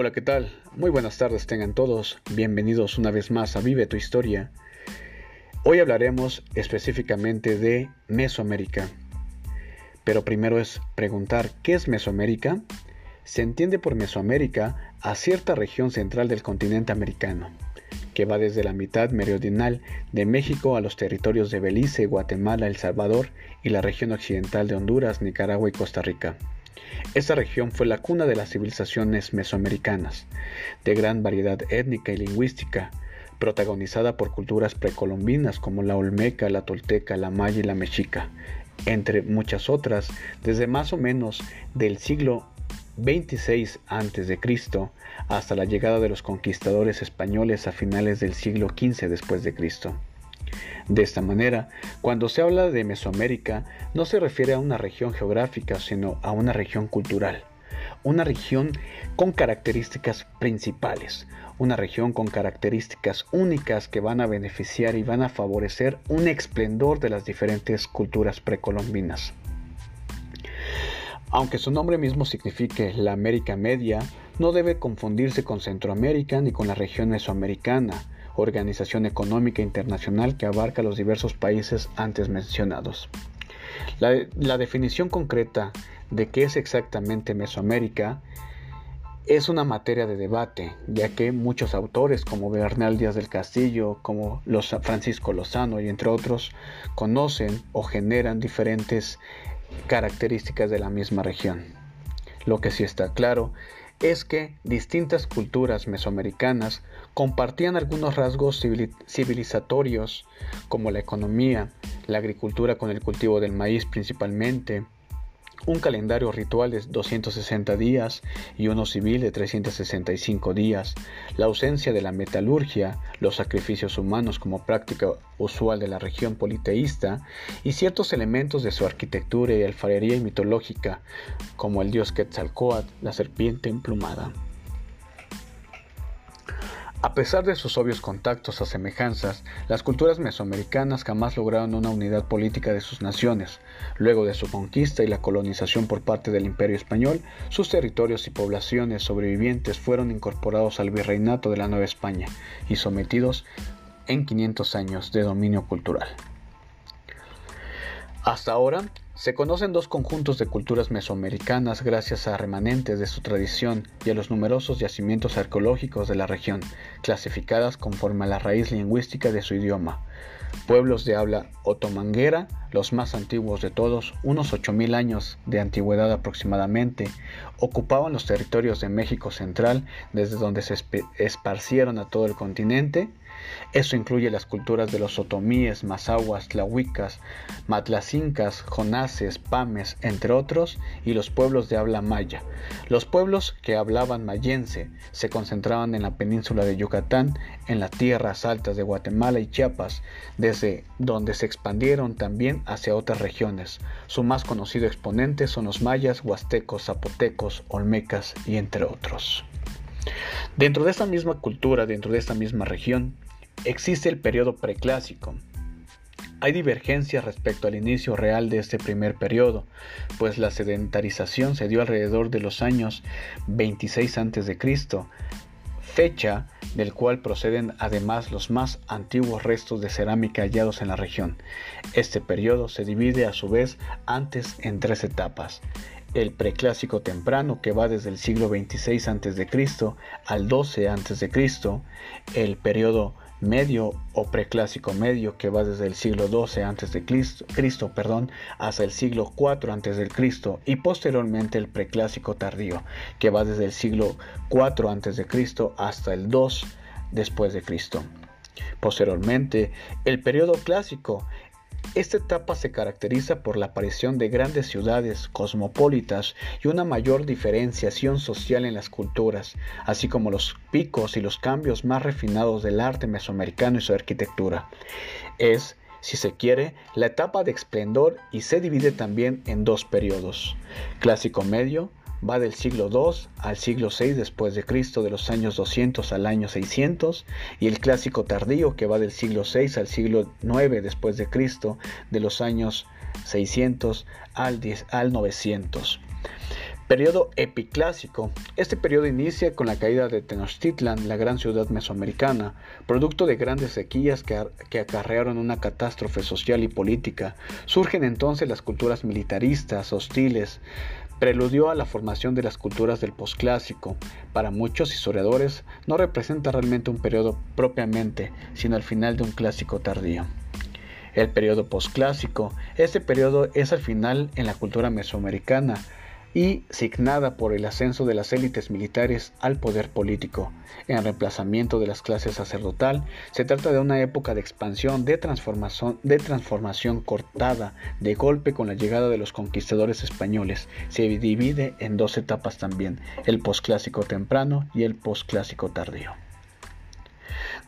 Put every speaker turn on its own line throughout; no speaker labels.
Hola, ¿qué tal? Muy buenas tardes tengan todos. Bienvenidos una vez más a Vive tu Historia. Hoy hablaremos específicamente de Mesoamérica. Pero primero es preguntar, ¿qué es Mesoamérica? Se entiende por Mesoamérica a cierta región central del continente americano, que va desde la mitad meridional de México a los territorios de Belice, Guatemala, El Salvador y la región occidental de Honduras, Nicaragua y Costa Rica. Esta región fue la cuna de las civilizaciones mesoamericanas, de gran variedad étnica y lingüística, protagonizada por culturas precolombinas como la olmeca, la tolteca, la maya y la mexica, entre muchas otras, desde más o menos del siglo 26 a.C. hasta la llegada de los conquistadores españoles a finales del siglo XV después de Cristo. De esta manera, cuando se habla de Mesoamérica, no se refiere a una región geográfica, sino a una región cultural, una región con características principales, una región con características únicas que van a beneficiar y van a favorecer un esplendor de las diferentes culturas precolombinas. Aunque su nombre mismo signifique la América Media, no debe confundirse con Centroamérica ni con la región mesoamericana, organización económica internacional que abarca los diversos países antes mencionados. La, definición concreta de qué es exactamente Mesoamérica es una materia de debate, ya que muchos autores como Bernal Díaz del Castillo, como los Francisco Lozano y entre otros, conocen o generan diferentes características de la misma región. Lo que sí está claro es que distintas culturas mesoamericanas compartían algunos rasgos civilizatorios como la economía, la agricultura con el cultivo del maíz principalmente, un calendario ritual de 260 días y uno civil de 365 días, la ausencia de la metalurgia, los sacrificios humanos como práctica usual de la región politeísta y ciertos elementos de su arquitectura y alfarería mitológica, como el dios Quetzalcoatl, la serpiente emplumada. A pesar de sus obvios contactos o semejanzas, las culturas mesoamericanas jamás lograron una unidad política de sus naciones. Luego de su conquista y la colonización por parte del Imperio Español, sus territorios y poblaciones sobrevivientes fueron incorporados al virreinato de la Nueva España y sometidos en 500 años de dominio cultural. Hasta ahora, se conocen dos conjuntos de culturas mesoamericanas gracias a remanentes de su tradición y a los numerosos yacimientos arqueológicos de la región, clasificadas conforme a la raíz lingüística de su idioma. Pueblos de habla otomanguera, los más antiguos de todos, unos 8.000 años de antigüedad aproximadamente, ocupaban los territorios de México Central, desde donde se esparcieron a todo el continente eso incluye las culturas de los otomíes, mazahuas, tlahuicas, matlacincas, jonases, pames, entre otros, y los pueblos de habla maya. Los pueblos que hablaban mayense se concentraban en la península de Yucatán, en las tierras altas de Guatemala y Chiapas, desde donde se expandieron también hacia otras regiones. Su más conocido exponente son los mayas, huastecos, zapotecos, olmecas y entre otros. Dentro de esta misma cultura, dentro de esta misma región, existe el periodo preclásico. Hay divergencias respecto al inicio real de este primer periodo, pues la sedentarización se dio alrededor de los años 26 a.C., fecha del cual proceden además los más antiguos restos de cerámica hallados en la región. Este periodo se divide a su vez antes en tres etapas el preclásico temprano que va desde el siglo 26 a.C. al 12 a.C., el periodo medio o preclásico medio que va desde el siglo 12 a.C. Cristo, perdón, hasta el siglo 4 a.C. y posteriormente el preclásico tardío que va desde el siglo 4 a.C. hasta el 2 después de Cristo. Posteriormente, el periodo clásico esta etapa se caracteriza por la aparición de grandes ciudades cosmopolitas y una mayor diferenciación social en las culturas, así como los picos y los cambios más refinados del arte mesoamericano y su arquitectura. Es, si se quiere, la etapa de esplendor y se divide también en dos periodos, clásico medio va del siglo II al siglo VI después de Cristo, de los años 200 al año 600, y el clásico tardío que va del siglo VI al siglo IX después de Cristo, de los años 600 al, al 900. Periodo epiclásico. Este periodo inicia con la caída de Tenochtitlan, la gran ciudad mesoamericana, producto de grandes sequías que, que, acarrearon una catástrofe social y política. Surgen entonces las culturas militaristas, hostiles. Preludió a la formación de las culturas del posclásico. Para muchos historiadores no representa realmente un periodo propiamente, sino el final de un clásico tardío. El periodo posclásico. Este periodo es al final en la cultura mesoamericana y signada por el ascenso de las élites militares al poder político. En reemplazamiento de las clases sacerdotal, se trata de una época de expansión, de transformación, de transformación cortada, de golpe con la llegada de los conquistadores españoles. Se divide en dos etapas también, el posclásico temprano y el posclásico tardío.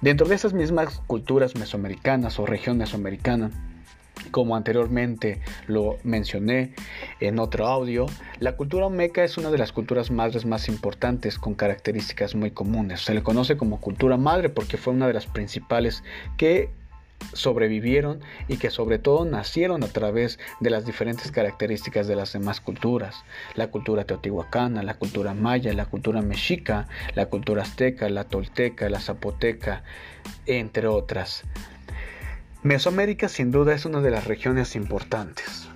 Dentro de esas mismas culturas mesoamericanas o región mesoamericana, como anteriormente lo mencioné en otro audio, la cultura olmeca es una de las culturas madres más importantes con características muy comunes. Se le conoce como cultura madre porque fue una de las principales que sobrevivieron y que sobre todo nacieron a través de las diferentes características de las demás culturas. La cultura teotihuacana, la cultura maya, la cultura mexica, la cultura azteca, la tolteca, la zapoteca, entre otras. Mesoamérica sin duda es una de las regiones importantes.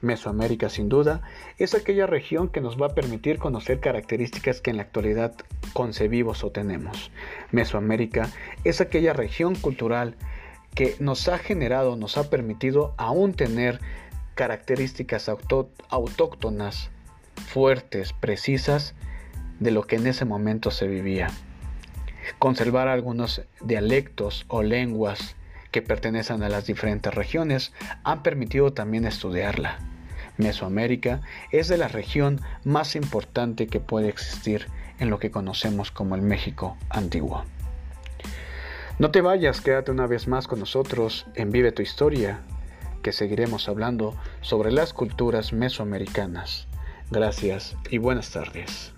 Mesoamérica sin duda es aquella región que nos va a permitir conocer características que en la actualidad concebimos o tenemos. Mesoamérica es aquella región cultural que nos ha generado, nos ha permitido aún tener características autóctonas, fuertes, precisas de lo que en ese momento se vivía. Conservar algunos dialectos o lenguas que pertenecen a las diferentes regiones han permitido también estudiarla. Mesoamérica es de la región más importante que puede existir en lo que conocemos como el México antiguo. No te vayas, quédate una vez más con nosotros en Vive tu Historia, que seguiremos hablando sobre las culturas mesoamericanas. Gracias y buenas tardes.